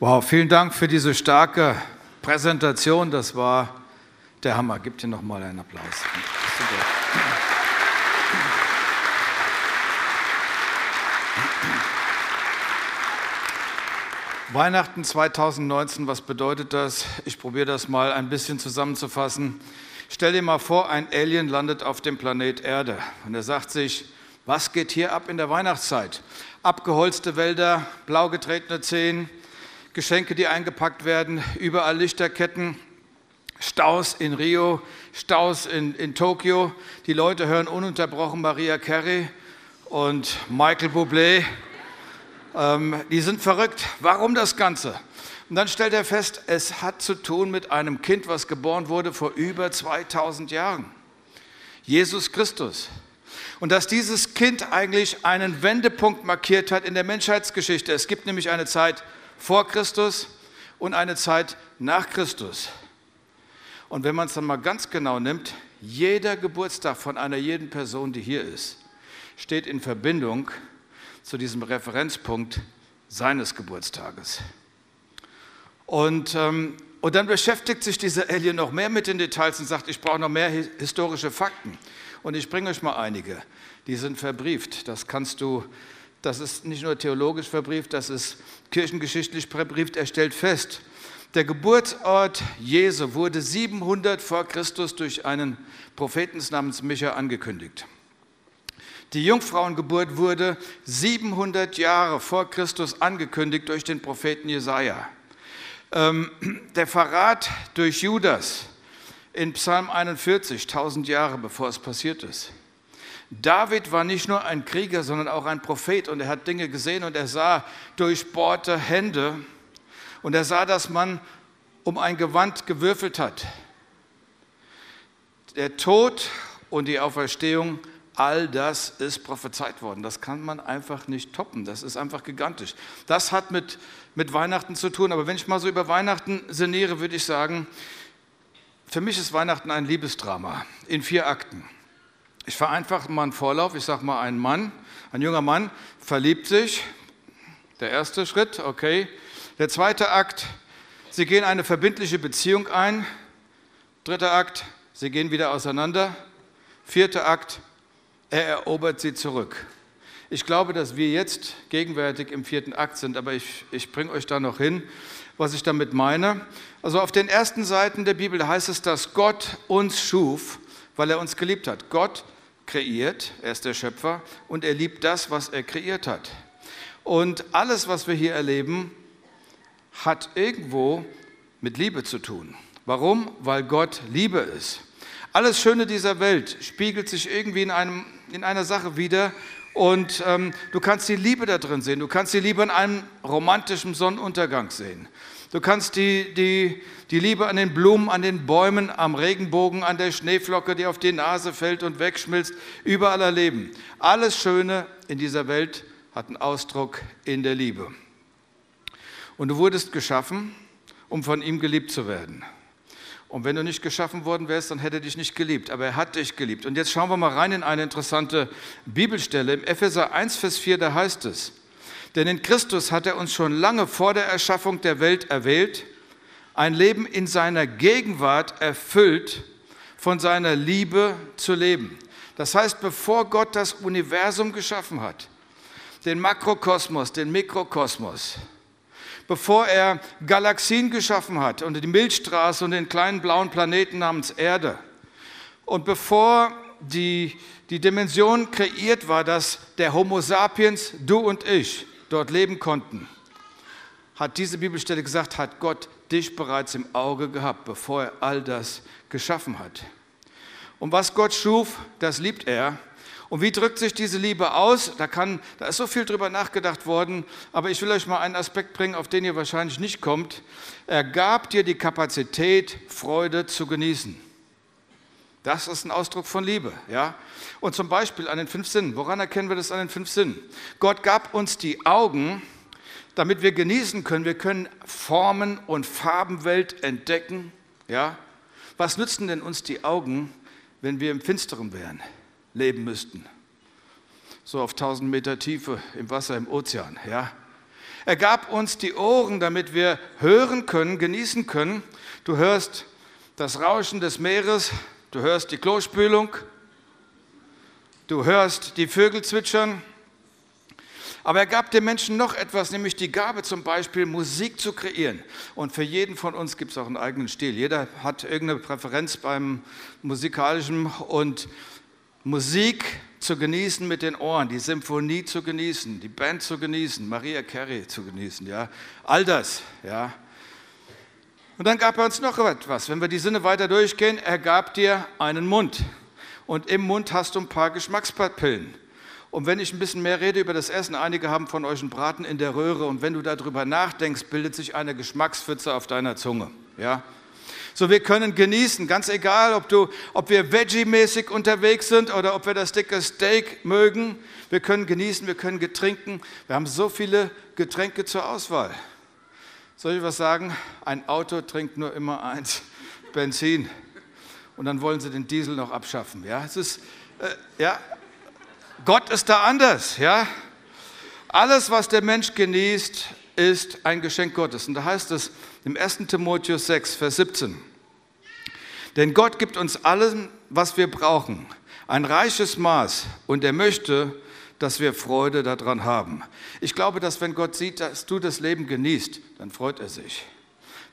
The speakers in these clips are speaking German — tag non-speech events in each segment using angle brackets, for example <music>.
Wow, vielen Dank für diese starke Präsentation. Das war der Hammer. Gib dir noch mal einen Applaus. Weihnachten 2019, was bedeutet das? Ich probiere das mal ein bisschen zusammenzufassen. Stell dir mal vor, ein Alien landet auf dem Planet Erde und er sagt sich, was geht hier ab in der Weihnachtszeit? Abgeholzte Wälder, blau getretene Zehen, Geschenke, die eingepackt werden, überall Lichterketten, Staus in Rio, Staus in, in Tokio. Die Leute hören ununterbrochen Maria Carey und Michael Bublé. Ähm, die sind verrückt. Warum das Ganze? Und dann stellt er fest, es hat zu tun mit einem Kind, was geboren wurde vor über 2000 Jahren. Jesus Christus. Und dass dieses Kind eigentlich einen Wendepunkt markiert hat in der Menschheitsgeschichte. Es gibt nämlich eine Zeit vor Christus und eine Zeit nach Christus. Und wenn man es dann mal ganz genau nimmt, jeder Geburtstag von einer jeden Person, die hier ist, steht in Verbindung zu diesem Referenzpunkt seines Geburtstages. Und, ähm, und dann beschäftigt sich dieser Alien noch mehr mit den Details und sagt, ich brauche noch mehr historische Fakten. Und ich bringe euch mal einige. Die sind verbrieft. Das kannst du das ist nicht nur theologisch verbrieft, das ist kirchengeschichtlich verbrieft. Er stellt fest, der Geburtsort Jesu wurde 700 vor Christus durch einen Propheten namens Micha angekündigt. Die Jungfrauengeburt wurde 700 Jahre vor Christus angekündigt durch den Propheten Jesaja. Ähm, der Verrat durch Judas in Psalm 41, 1000 Jahre bevor es passiert ist. David war nicht nur ein Krieger, sondern auch ein Prophet und er hat Dinge gesehen und er sah durchbohrte Hände und er sah, dass man um ein Gewand gewürfelt hat. Der Tod und die Auferstehung, all das ist prophezeit worden. Das kann man einfach nicht toppen. Das ist einfach gigantisch. Das hat mit, mit Weihnachten zu tun. Aber wenn ich mal so über Weihnachten sinniere, würde ich sagen, für mich ist Weihnachten ein Liebesdrama in vier Akten. Ich vereinfache mal einen Vorlauf. Ich sage mal, ein Mann, ein junger Mann verliebt sich. Der erste Schritt, okay. Der zweite Akt, sie gehen eine verbindliche Beziehung ein. Dritter Akt, sie gehen wieder auseinander. Vierter Akt, er erobert sie zurück. Ich glaube, dass wir jetzt gegenwärtig im vierten Akt sind, aber ich, ich bringe euch da noch hin, was ich damit meine. Also auf den ersten Seiten der Bibel heißt es, dass Gott uns schuf, weil er uns geliebt hat. Gott kreiert, er ist der Schöpfer und er liebt das, was er kreiert hat. Und alles, was wir hier erleben, hat irgendwo mit Liebe zu tun. Warum? Weil Gott Liebe ist. Alles Schöne dieser Welt spiegelt sich irgendwie in, einem, in einer Sache wieder und ähm, du kannst die Liebe da drin sehen. Du kannst die Liebe in einem romantischen Sonnenuntergang sehen. Du kannst die, die, die Liebe an den Blumen, an den Bäumen, am Regenbogen, an der Schneeflocke, die auf die Nase fällt und wegschmilzt, überall erleben. Alles Schöne in dieser Welt hat einen Ausdruck in der Liebe. Und du wurdest geschaffen, um von ihm geliebt zu werden. Und wenn du nicht geschaffen worden wärst, dann hätte er dich nicht geliebt. Aber er hat dich geliebt. Und jetzt schauen wir mal rein in eine interessante Bibelstelle. Im Epheser 1, Vers 4, da heißt es, denn in Christus hat er uns schon lange vor der Erschaffung der Welt erwählt, ein Leben in seiner Gegenwart erfüllt von seiner Liebe zu leben. Das heißt, bevor Gott das Universum geschaffen hat, den Makrokosmos, den Mikrokosmos, bevor er Galaxien geschaffen hat und die Milchstraße und den kleinen blauen Planeten namens Erde und bevor die, die Dimension kreiert war, dass der Homo sapiens, du und ich, dort leben konnten, hat diese Bibelstelle gesagt, hat Gott dich bereits im Auge gehabt, bevor er all das geschaffen hat. Und was Gott schuf, das liebt er. Und wie drückt sich diese Liebe aus? Da, kann, da ist so viel drüber nachgedacht worden, aber ich will euch mal einen Aspekt bringen, auf den ihr wahrscheinlich nicht kommt. Er gab dir die Kapazität, Freude zu genießen. Das ist ein Ausdruck von Liebe, ja. Und zum Beispiel an den fünf Sinnen. Woran erkennen wir das an den fünf Sinnen? Gott gab uns die Augen, damit wir genießen können. Wir können Formen und Farbenwelt entdecken, ja. Was nützen denn uns die Augen, wenn wir im Finsteren wären, leben müssten? So auf 1000 Meter Tiefe im Wasser, im Ozean, ja. Er gab uns die Ohren, damit wir hören können, genießen können. Du hörst das Rauschen des Meeres, du hörst die Klospülung, du hörst die Vögel zwitschern. Aber er gab den Menschen noch etwas, nämlich die Gabe zum Beispiel Musik zu kreieren. Und für jeden von uns gibt es auch einen eigenen Stil. Jeder hat irgendeine Präferenz beim musikalischen und Musik zu genießen mit den Ohren, die Symphonie zu genießen, die Band zu genießen, Maria Carey zu genießen, ja, all das, ja. Und dann gab er uns noch etwas. Wenn wir die Sinne weiter durchgehen, er gab dir einen Mund. Und im Mund hast du ein paar Geschmackspapillen. Und wenn ich ein bisschen mehr rede über das Essen, einige haben von euch einen Braten in der Röhre und wenn du darüber nachdenkst, bildet sich eine Geschmackspfütze auf deiner Zunge. Ja? So, wir können genießen, ganz egal, ob, du, ob wir Veggie-mäßig unterwegs sind oder ob wir das dicke Steak mögen. Wir können genießen, wir können getrinken. Wir haben so viele Getränke zur Auswahl. Soll ich was sagen? Ein Auto trinkt nur immer eins, <laughs> Benzin. Und dann wollen sie den Diesel noch abschaffen. Ja, es ist, äh, ja, Gott ist da anders. Ja, alles, was der Mensch genießt, ist ein Geschenk Gottes. Und da heißt es im 1. Timotheus 6, Vers 17. Denn Gott gibt uns alles, was wir brauchen, ein reiches Maß, und er möchte, dass wir Freude daran haben. Ich glaube, dass wenn Gott sieht, dass du das Leben genießt, dann freut er sich.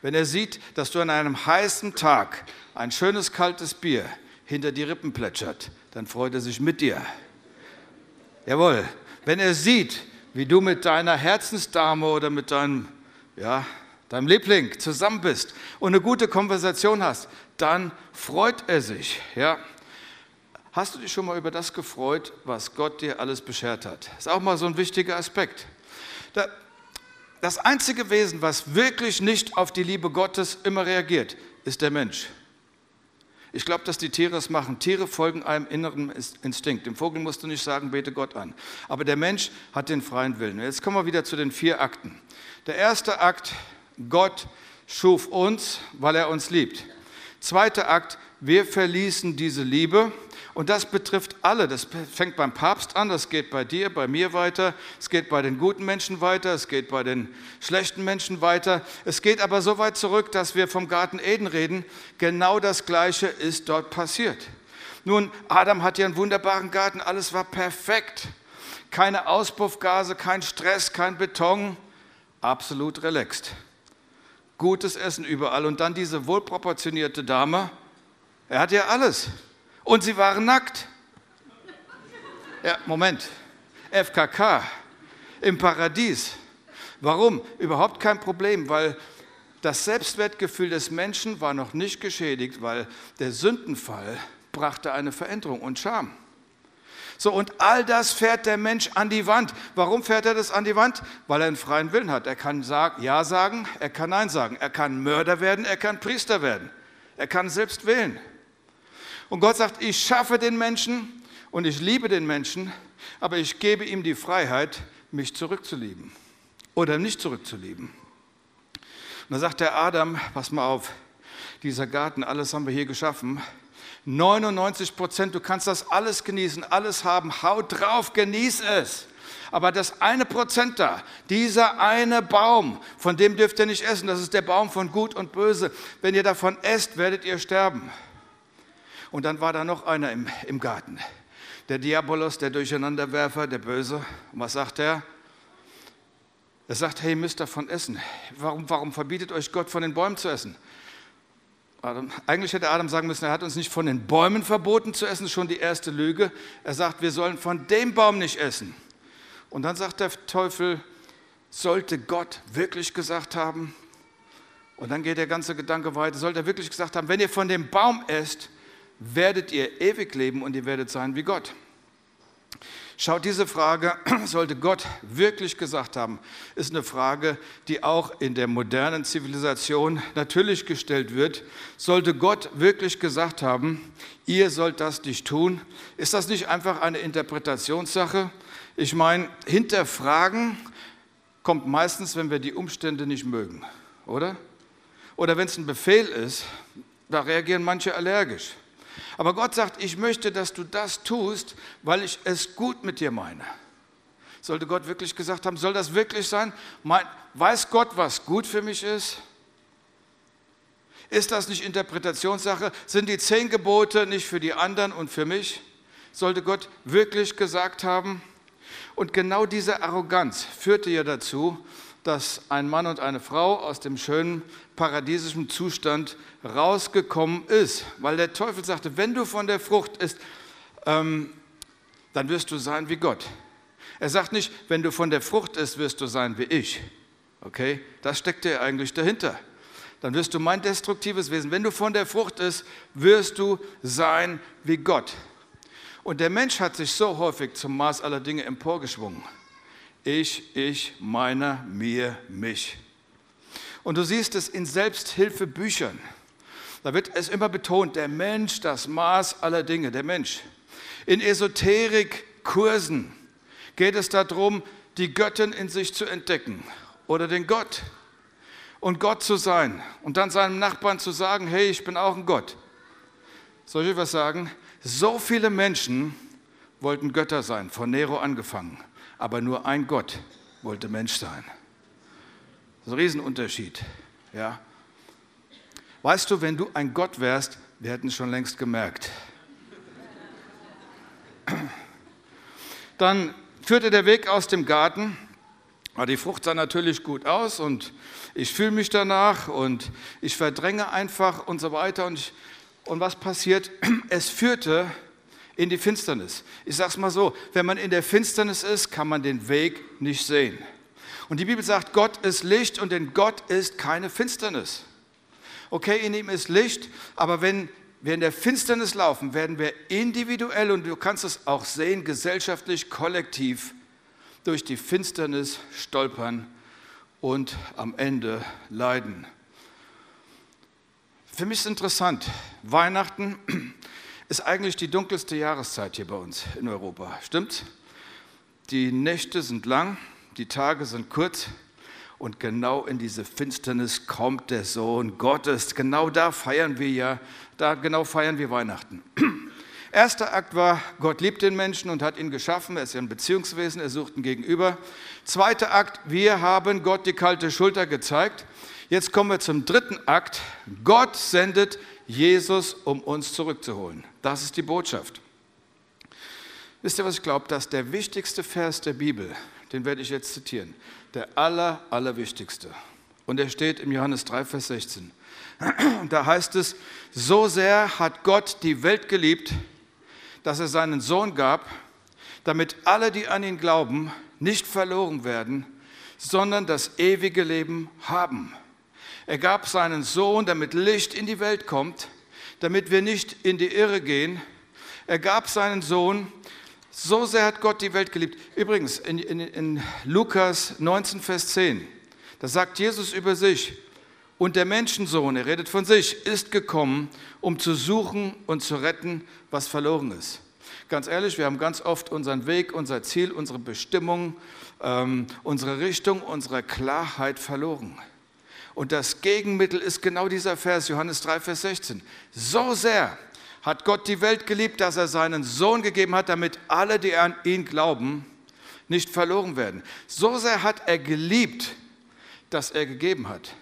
Wenn er sieht, dass du an einem heißen Tag ein schönes kaltes Bier hinter die Rippen plätschert, dann freut er sich mit dir. Jawohl. Wenn er sieht, wie du mit deiner Herzensdame oder mit deinem, ja, deinem Liebling zusammen bist und eine gute Konversation hast, dann freut er sich. Ja. Hast du dich schon mal über das gefreut, was Gott dir alles beschert hat? Ist auch mal so ein wichtiger Aspekt. Das einzige Wesen, was wirklich nicht auf die Liebe Gottes immer reagiert, ist der Mensch. Ich glaube, dass die Tiere es machen. Tiere folgen einem inneren Instinkt. Dem Vogel musst du nicht sagen, bete Gott an. Aber der Mensch hat den freien Willen. Jetzt kommen wir wieder zu den vier Akten. Der erste Akt, Gott schuf uns, weil er uns liebt. Zweiter Akt, wir verließen diese Liebe und das betrifft alle. Das fängt beim Papst an, das geht bei dir, bei mir weiter, es geht bei den guten Menschen weiter, es geht bei den schlechten Menschen weiter. Es geht aber so weit zurück, dass wir vom Garten Eden reden. Genau das Gleiche ist dort passiert. Nun, Adam hat ja einen wunderbaren Garten, alles war perfekt. Keine Auspuffgase, kein Stress, kein Beton, absolut relaxed. Gutes Essen überall und dann diese wohlproportionierte Dame. Er hat ja alles. Und sie waren nackt. Ja, Moment. FKK im Paradies. Warum? Überhaupt kein Problem, weil das Selbstwertgefühl des Menschen war noch nicht geschädigt, weil der Sündenfall brachte eine Veränderung und Scham. So, und all das fährt der Mensch an die Wand. Warum fährt er das an die Wand? Weil er einen freien Willen hat. Er kann sagen, Ja sagen, er kann Nein sagen. Er kann Mörder werden, er kann Priester werden. Er kann selbst wählen. Und Gott sagt, ich schaffe den Menschen und ich liebe den Menschen, aber ich gebe ihm die Freiheit, mich zurückzulieben oder nicht zurückzulieben. Und da sagt der Adam, pass mal auf, dieser Garten, alles haben wir hier geschaffen. 99 Prozent, du kannst das alles genießen, alles haben, haut drauf, genieß es. Aber das eine Prozent da, dieser eine Baum, von dem dürft ihr nicht essen, das ist der Baum von Gut und Böse. Wenn ihr davon esst, werdet ihr sterben. Und dann war da noch einer im, im Garten. Der Diabolos, der Durcheinanderwerfer, der Böse. Und was sagt er? Er sagt, hey, ihr müsst davon essen. Warum, warum verbietet euch Gott, von den Bäumen zu essen? Adam, eigentlich hätte Adam sagen müssen, er hat uns nicht von den Bäumen verboten zu essen, schon die erste Lüge. Er sagt, wir sollen von dem Baum nicht essen. Und dann sagt der Teufel, sollte Gott wirklich gesagt haben, und dann geht der ganze Gedanke weiter, sollte er wirklich gesagt haben, wenn ihr von dem Baum esst, werdet ihr ewig leben und ihr werdet sein wie Gott. Schaut, diese Frage, <clears throat> sollte Gott wirklich gesagt haben, ist eine Frage, die auch in der modernen Zivilisation natürlich gestellt wird. Sollte Gott wirklich gesagt haben, ihr sollt das nicht tun, ist das nicht einfach eine Interpretationssache? Ich meine, hinterfragen kommt meistens, wenn wir die Umstände nicht mögen, oder? Oder wenn es ein Befehl ist, da reagieren manche allergisch. Aber Gott sagt, ich möchte, dass du das tust, weil ich es gut mit dir meine. Sollte Gott wirklich gesagt haben, soll das wirklich sein? Weiß Gott, was gut für mich ist? Ist das nicht Interpretationssache? Sind die zehn Gebote nicht für die anderen und für mich? Sollte Gott wirklich gesagt haben? Und genau diese Arroganz führte ja dazu, dass ein Mann und eine Frau aus dem schönen paradiesischen Zustand rausgekommen ist, weil der Teufel sagte, wenn du von der Frucht isst, ähm, dann wirst du sein wie Gott. Er sagt nicht, wenn du von der Frucht isst, wirst du sein wie ich. Okay, das steckt ja eigentlich dahinter. Dann wirst du mein destruktives Wesen. Wenn du von der Frucht isst, wirst du sein wie Gott. Und der Mensch hat sich so häufig zum Maß aller Dinge emporgeschwungen. Ich, ich, meiner, mir, mich. Und du siehst es in Selbsthilfebüchern. Da wird es immer betont, der Mensch, das Maß aller Dinge, der Mensch. In Esoterikkursen geht es darum, die Göttin in sich zu entdecken oder den Gott und Gott zu sein und dann seinem Nachbarn zu sagen, hey, ich bin auch ein Gott. Soll ich was sagen? So viele Menschen wollten Götter sein, von Nero angefangen aber nur ein Gott wollte Mensch sein. Das ist ein Riesenunterschied. Ja. Weißt du, wenn du ein Gott wärst, wir hätten es schon längst gemerkt. Dann führte der Weg aus dem Garten. Die Frucht sah natürlich gut aus und ich fühle mich danach und ich verdränge einfach und so weiter. Und, ich, und was passiert? Es führte in die Finsternis. Ich sage es mal so, wenn man in der Finsternis ist, kann man den Weg nicht sehen. Und die Bibel sagt, Gott ist Licht und in Gott ist keine Finsternis. Okay, in ihm ist Licht, aber wenn wir in der Finsternis laufen, werden wir individuell, und du kannst es auch sehen, gesellschaftlich, kollektiv, durch die Finsternis stolpern und am Ende leiden. Für mich ist interessant, Weihnachten ist eigentlich die dunkelste Jahreszeit hier bei uns in Europa. Stimmt's? Die Nächte sind lang, die Tage sind kurz und genau in diese Finsternis kommt der Sohn Gottes. Genau da feiern wir ja, da genau feiern wir Weihnachten. <clears throat> Erster Akt war, Gott liebt den Menschen und hat ihn geschaffen. Er ist ja ein Beziehungswesen, er sucht ihn gegenüber. Zweiter Akt, wir haben Gott die kalte Schulter gezeigt. Jetzt kommen wir zum dritten Akt. Gott sendet Jesus, um uns zurückzuholen. Das ist die Botschaft. Wisst ihr, was ich glaube? Dass der wichtigste Vers der Bibel, den werde ich jetzt zitieren, der aller, allerwichtigste. Und er steht im Johannes 3, Vers 16. <clears throat> Da heißt es, so sehr hat Gott die Welt geliebt, dass er seinen Sohn gab, damit alle, die an ihn glauben, nicht verloren werden, sondern das ewige Leben haben. Er gab seinen Sohn, damit Licht in die Welt kommt, damit wir nicht in die Irre gehen. Er gab seinen Sohn, so sehr hat Gott die Welt geliebt. Übrigens, in, in, in Lukas 19, Vers 10, da sagt Jesus über sich, und der Menschensohn, er redet von sich, ist gekommen, um zu suchen und zu retten, was verloren ist. Ganz ehrlich, wir haben ganz oft unseren Weg, unser Ziel, unsere Bestimmung, ähm, unsere Richtung, unsere Klarheit verloren. Und das Gegenmittel ist genau dieser Vers, Johannes 3, Vers 16. So sehr hat Gott die Welt geliebt, dass er seinen Sohn gegeben hat, damit alle, die an ihn glauben, nicht verloren werden. So sehr hat er geliebt, dass er gegeben hat.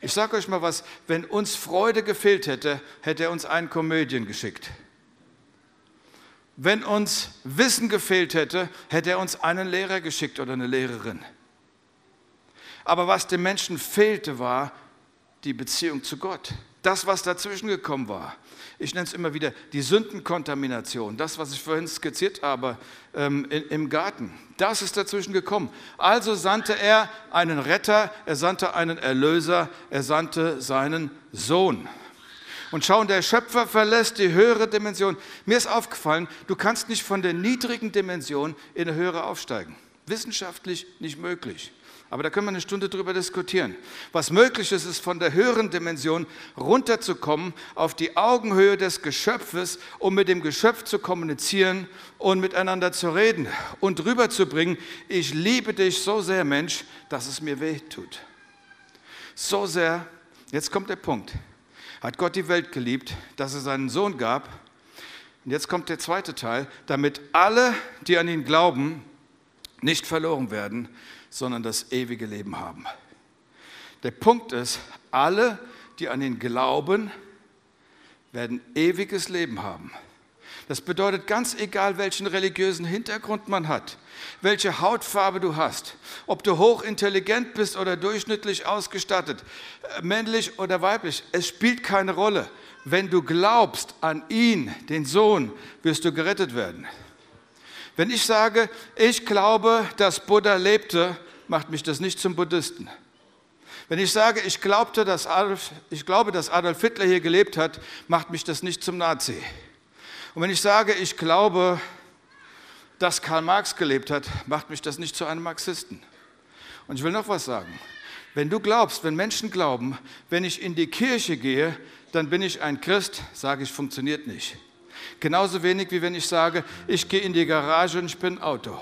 Ich sage euch mal was, wenn uns Freude gefehlt hätte, hätte er uns einen Komödien geschickt. Wenn uns Wissen gefehlt hätte, hätte er uns einen Lehrer geschickt oder eine Lehrerin. Aber was dem Menschen fehlte, war die Beziehung zu Gott. Das, was dazwischen gekommen war. Ich nenne es immer wieder die Sündenkontamination. Das, was ich vorhin skizziert habe ähm, in, im Garten. Das ist dazwischen gekommen. Also sandte er einen Retter, er sandte einen Erlöser, er sandte seinen Sohn. Und schauen, der Schöpfer verlässt die höhere Dimension. Mir ist aufgefallen, du kannst nicht von der niedrigen Dimension in eine höhere aufsteigen. Wissenschaftlich nicht möglich. Aber da können wir eine Stunde drüber diskutieren. Was möglich ist, ist von der höheren Dimension runterzukommen auf die Augenhöhe des Geschöpfes, um mit dem Geschöpf zu kommunizieren und miteinander zu reden und rüberzubringen, ich liebe dich so sehr, Mensch, dass es mir weh tut. So sehr, jetzt kommt der Punkt, hat Gott die Welt geliebt, dass er seinen Sohn gab. Und jetzt kommt der zweite Teil, damit alle, die an ihn glauben, nicht verloren werden, sondern das ewige Leben haben. Der Punkt ist, alle, die an ihn glauben, werden ewiges Leben haben. Das bedeutet ganz egal, welchen religiösen Hintergrund man hat, welche Hautfarbe du hast, ob du hochintelligent bist oder durchschnittlich ausgestattet, äh, männlich oder weiblich, es spielt keine Rolle. Wenn du glaubst an ihn, den Sohn, wirst du gerettet werden. Wenn ich sage, ich glaube, dass Buddha lebte, macht mich das nicht zum Buddhisten. Wenn ich sage, ich, glaubte, dass Adolf, ich glaube, dass Adolf Hitler hier gelebt hat, macht mich das nicht zum Nazi. Und wenn ich sage, ich glaube, dass Karl Marx gelebt hat, macht mich das nicht zu einem Marxisten. Und ich will noch was sagen. Wenn du glaubst, wenn Menschen glauben, wenn ich in die Kirche gehe, dann bin ich ein Christ, sage ich, funktioniert nicht. Genauso wenig wie wenn ich sage, ich gehe in die Garage und ich bin Auto.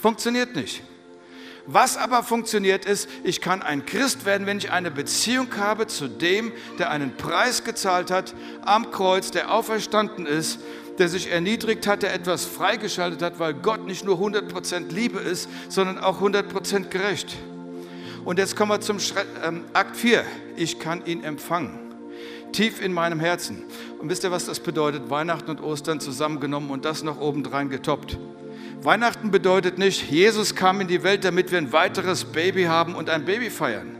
Funktioniert nicht. Was aber funktioniert ist, ich kann ein Christ werden, wenn ich eine Beziehung habe zu dem, der einen Preis gezahlt hat am Kreuz, der auferstanden ist, der sich erniedrigt hat, der etwas freigeschaltet hat, weil Gott nicht nur 100% Liebe ist, sondern auch 100% gerecht. Und jetzt kommen wir zum ähm, Akt 4. Ich kann ihn empfangen. Tief in meinem Herzen. Und wisst ihr, was das bedeutet? Weihnachten und Ostern zusammengenommen und das noch obendrein getoppt. Weihnachten bedeutet nicht, Jesus kam in die Welt, damit wir ein weiteres Baby haben und ein Baby feiern.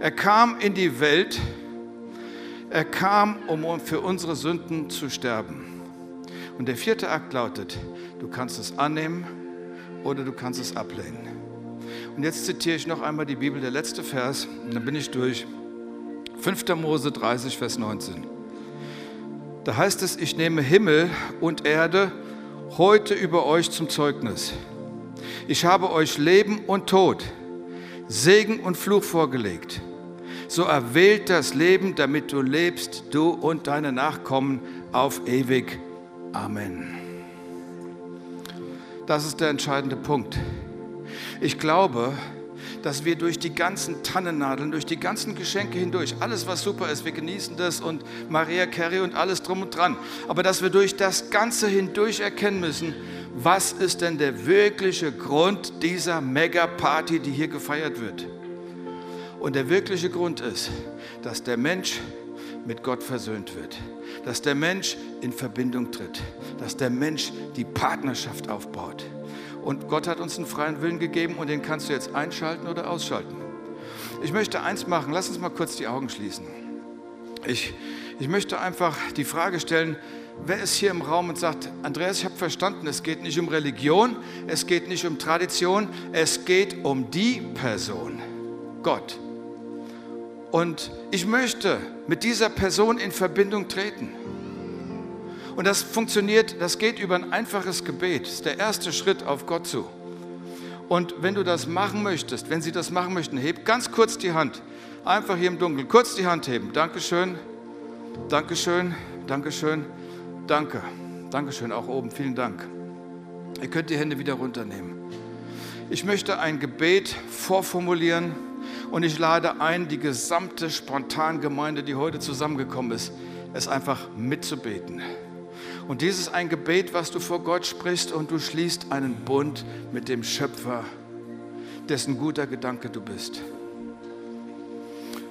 Er kam in die Welt, er kam, um für unsere Sünden zu sterben. Und der vierte Akt lautet, du kannst es annehmen oder du kannst es ablehnen. Und jetzt zitiere ich noch einmal die Bibel, der letzte Vers, und dann bin ich durch. 5. Mose 30, Vers 19. Da heißt es, ich nehme Himmel und Erde heute über euch zum Zeugnis. Ich habe euch Leben und Tod, Segen und Fluch vorgelegt. So erwählt das Leben, damit du lebst, du und deine Nachkommen auf ewig. Amen. Das ist der entscheidende Punkt. Ich glaube, dass wir durch die ganzen Tannennadeln, durch die ganzen Geschenke hindurch, alles was super ist, wir genießen das und Maria Carey und alles drum und dran, aber dass wir durch das Ganze hindurch erkennen müssen, was ist denn der wirkliche Grund dieser Mega-Party, die hier gefeiert wird? Und der wirkliche Grund ist, dass der Mensch mit Gott versöhnt wird, dass der Mensch in Verbindung tritt, dass der Mensch die Partnerschaft aufbaut. Und Gott hat uns einen freien Willen gegeben und den kannst du jetzt einschalten oder ausschalten. Ich möchte eins machen, lass uns mal kurz die Augen schließen. Ich, ich möchte einfach die Frage stellen, wer ist hier im Raum und sagt, Andreas, ich habe verstanden, es geht nicht um Religion, es geht nicht um Tradition, es geht um die Person, Gott. Und ich möchte mit dieser Person in Verbindung treten. Und das funktioniert, das geht über ein einfaches Gebet. Das ist der erste Schritt auf Gott zu. Und wenn du das machen möchtest, wenn Sie das machen möchten, heb ganz kurz die Hand. Einfach hier im Dunkeln, kurz die Hand heben. Dankeschön, Dankeschön, Dankeschön, danke. Dankeschön, auch oben, vielen Dank. Ihr könnt die Hände wieder runternehmen. Ich möchte ein Gebet vorformulieren und ich lade ein, die gesamte Spontangemeinde, die heute zusammengekommen ist, es einfach mitzubeten. Und dies ist ein Gebet, was du vor Gott sprichst und du schließt einen Bund mit dem Schöpfer, dessen guter Gedanke du bist.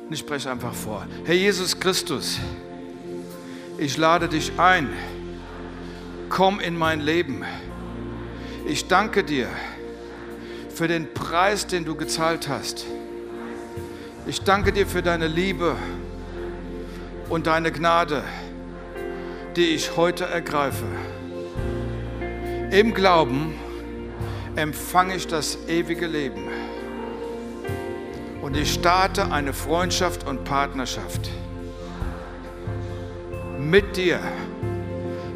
Und ich spreche einfach vor. Herr Jesus Christus, ich lade dich ein. Komm in mein Leben. Ich danke dir für den Preis, den du gezahlt hast. Ich danke dir für deine Liebe und deine Gnade die ich heute ergreife. Im Glauben empfange ich das ewige Leben. Und ich starte eine Freundschaft und Partnerschaft mit dir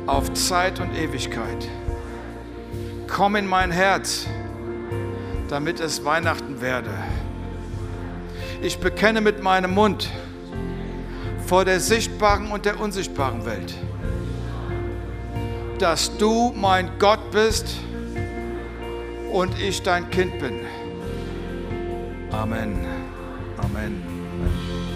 auf Zeit und Ewigkeit. Komm in mein Herz, damit es Weihnachten werde. Ich bekenne mit meinem Mund vor der sichtbaren und der unsichtbaren Welt dass du mein Gott bist und ich dein Kind bin. Amen. Amen.